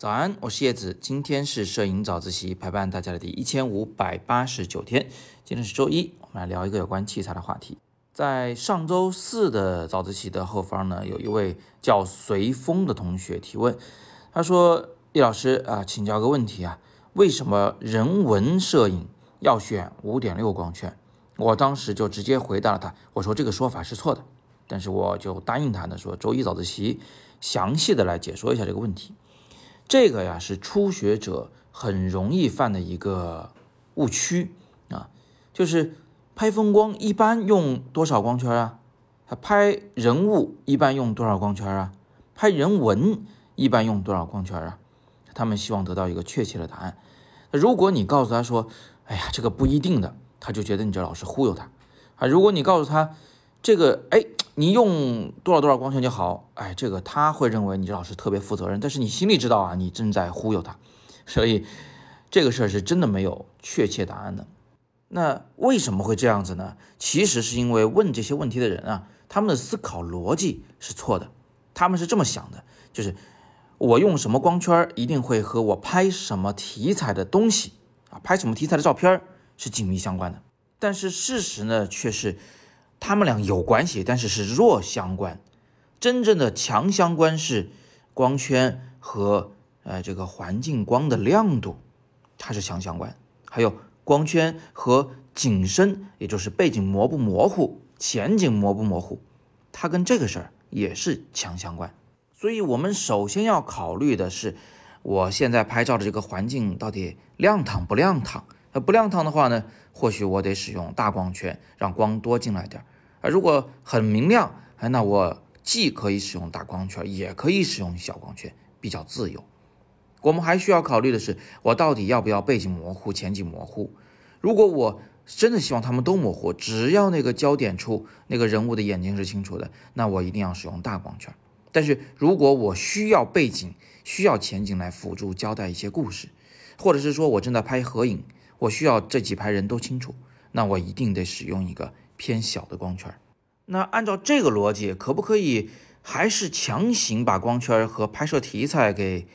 早安，我是叶子，今天是摄影早自习陪伴大家的第一千五百八十九天，今天是周一，我们来聊一个有关器材的话题。在上周四的早自习的后方呢，有一位叫随风的同学提问，他说：“叶老师啊，请教个问题啊，为什么人文摄影要选五点六光圈？”我当时就直接回答了他，我说这个说法是错的，但是我就答应他呢，说周一早自习详细的来解说一下这个问题。这个呀是初学者很容易犯的一个误区啊，就是拍风光一般用多少光圈啊？拍人物一般用多少光圈啊？拍人文一般用多少光圈啊？他们希望得到一个确切的答案。如果你告诉他说，哎呀，这个不一定的，他就觉得你这老师忽悠他啊。如果你告诉他，这个哎，你用多少多少光圈就好，哎，这个他会认为你这老师特别负责任，但是你心里知道啊，你正在忽悠他，所以这个事儿是真的没有确切答案的。那为什么会这样子呢？其实是因为问这些问题的人啊，他们的思考逻辑是错的，他们是这么想的，就是我用什么光圈一定会和我拍什么题材的东西啊，拍什么题材的照片是紧密相关的，但是事实呢却是。他们俩有关系，但是是弱相关。真正的强相关是光圈和呃这个环境光的亮度，它是强相关。还有光圈和景深，也就是背景模不模糊、前景模不模糊，它跟这个事儿也是强相关。所以，我们首先要考虑的是，我现在拍照的这个环境到底亮堂不亮堂。那不亮堂的话呢，或许我得使用大光圈，让光多进来点儿。啊，如果很明亮，哎，那我既可以使用大光圈，也可以使用小光圈，比较自由。我们还需要考虑的是，我到底要不要背景模糊、前景模糊？如果我真的希望他们都模糊，只要那个焦点处那个人物的眼睛是清楚的，那我一定要使用大光圈。但是如果我需要背景、需要前景来辅助交代一些故事，或者是说我正在拍合影，我需要这几排人都清楚，那我一定得使用一个。偏小的光圈，那按照这个逻辑，可不可以还是强行把光圈和拍摄题材给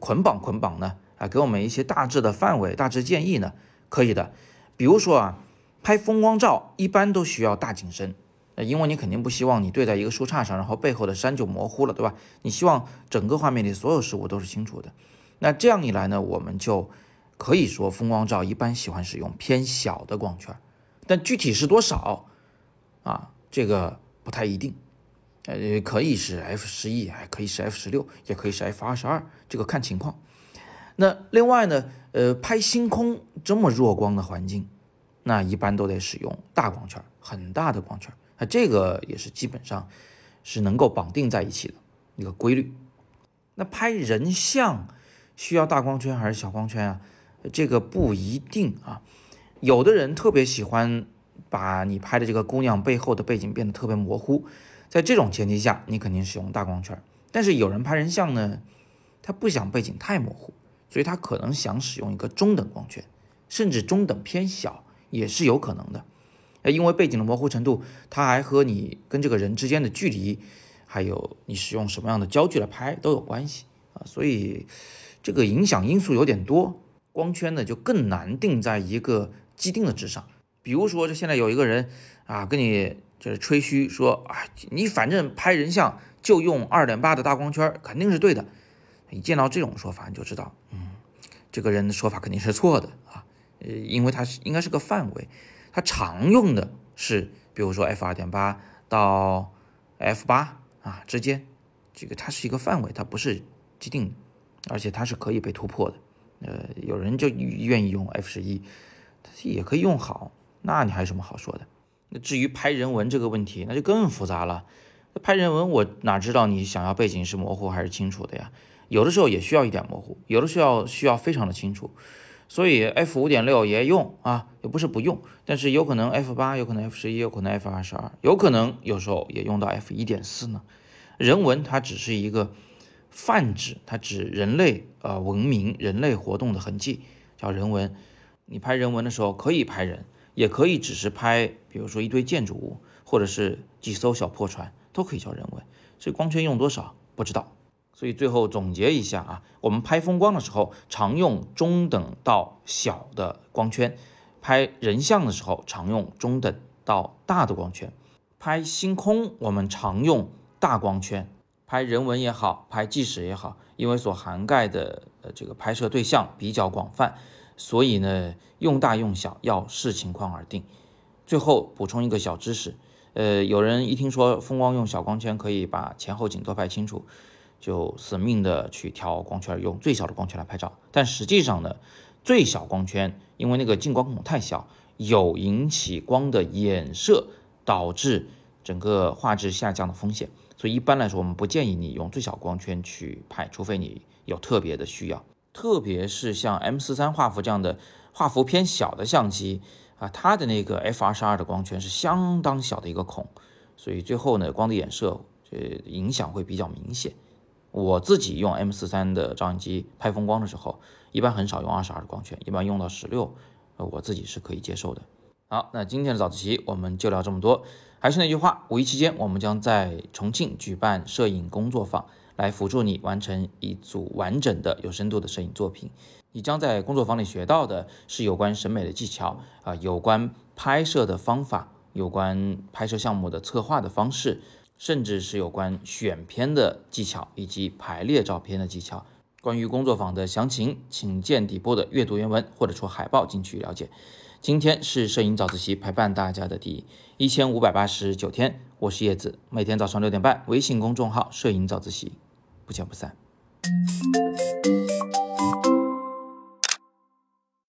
捆绑捆绑呢？啊，给我们一些大致的范围、大致建议呢？可以的。比如说啊，拍风光照一般都需要大景深，呃，因为你肯定不希望你对在一个树杈上，然后背后的山就模糊了，对吧？你希望整个画面里所有事物都是清楚的。那这样一来呢，我们就可以说风光照一般喜欢使用偏小的光圈，但具体是多少？啊，这个不太一定，呃，可以是 f 十一，还可以是 f 十六，也可以是 f 二十二，这个看情况。那另外呢，呃，拍星空这么弱光的环境，那一般都得使用大光圈，很大的光圈。那，这个也是基本上是能够绑定在一起的一个规律。那拍人像需要大光圈还是小光圈啊？这个不一定啊，有的人特别喜欢。把你拍的这个姑娘背后的背景变得特别模糊，在这种前提下，你肯定使用大光圈。但是有人拍人像呢，他不想背景太模糊，所以他可能想使用一个中等光圈，甚至中等偏小也是有可能的。因为背景的模糊程度，它还和你跟这个人之间的距离，还有你使用什么样的焦距来拍都有关系啊。所以这个影响因素有点多，光圈呢就更难定在一个既定的值上。比如说，这现在有一个人啊，跟你就是吹嘘说，啊，你反正拍人像就用二点八的大光圈，肯定是对的。一见到这种说法，你就知道，嗯，这个人的说法肯定是错的啊。呃，因为他是应该是个范围，他常用的是，比如说 f 二点八到 f 八啊之间，这个它是一个范围，它不是既定的，而且它是可以被突破的。呃，有人就愿意用 f 十一，它也可以用好。那你还有什么好说的？那至于拍人文这个问题，那就更复杂了。那拍人文，我哪知道你想要背景是模糊还是清楚的呀？有的时候也需要一点模糊，有的时候需要非常的清楚。所以 f 五点六也用啊，也不是不用，但是有可能 f 八，有可能 f 十一，有可能 f 二十二，有可能有时候也用到 f 一点四呢。人文它只是一个泛指，它指人类呃文明、人类活动的痕迹，叫人文。你拍人文的时候可以拍人。也可以只是拍，比如说一堆建筑物，或者是几艘小破船，都可以叫人文。所以光圈用多少不知道。所以最后总结一下啊，我们拍风光的时候常用中等到小的光圈，拍人像的时候常用中等到大的光圈，拍星空我们常用大光圈，拍人文也好，拍纪实也好，因为所涵盖的呃这个拍摄对象比较广泛，所以呢用大用小要视情况而定。最后补充一个小知识，呃，有人一听说风光用小光圈可以把前后景都拍清楚。就死命的去调光圈，用最小的光圈来拍照。但实际上呢，最小光圈因为那个进光孔太小，有引起光的衍射，导致整个画质下降的风险。所以一般来说，我们不建议你用最小光圈去拍，除非你有特别的需要。特别是像 M 四三画幅这样的画幅偏小的相机啊，它的那个 F 二十二的光圈是相当小的一个孔，所以最后呢，光的衍射呃影响会比较明显。我自己用 M 四三的照相机拍风光的时候，一般很少用二十二的光圈，一般用到十六，呃，我自己是可以接受的。好，那今天的早自习我们就聊这么多。还是那句话，五一期间我们将在重庆举办摄影工作坊，来辅助你完成一组完整的有深度的摄影作品。你将在工作坊里学到的是有关审美的技巧啊，有关拍摄的方法，有关拍摄项目的策划的方式。甚至是有关选片的技巧以及排列照片的技巧。关于工作坊的详情，请见底部的阅读原文或者出海报进去了解。今天是摄影早自习陪伴大家的第一千五百八十九天，我是叶子，每天早上六点半，微信公众号“摄影早自习”，不见不散。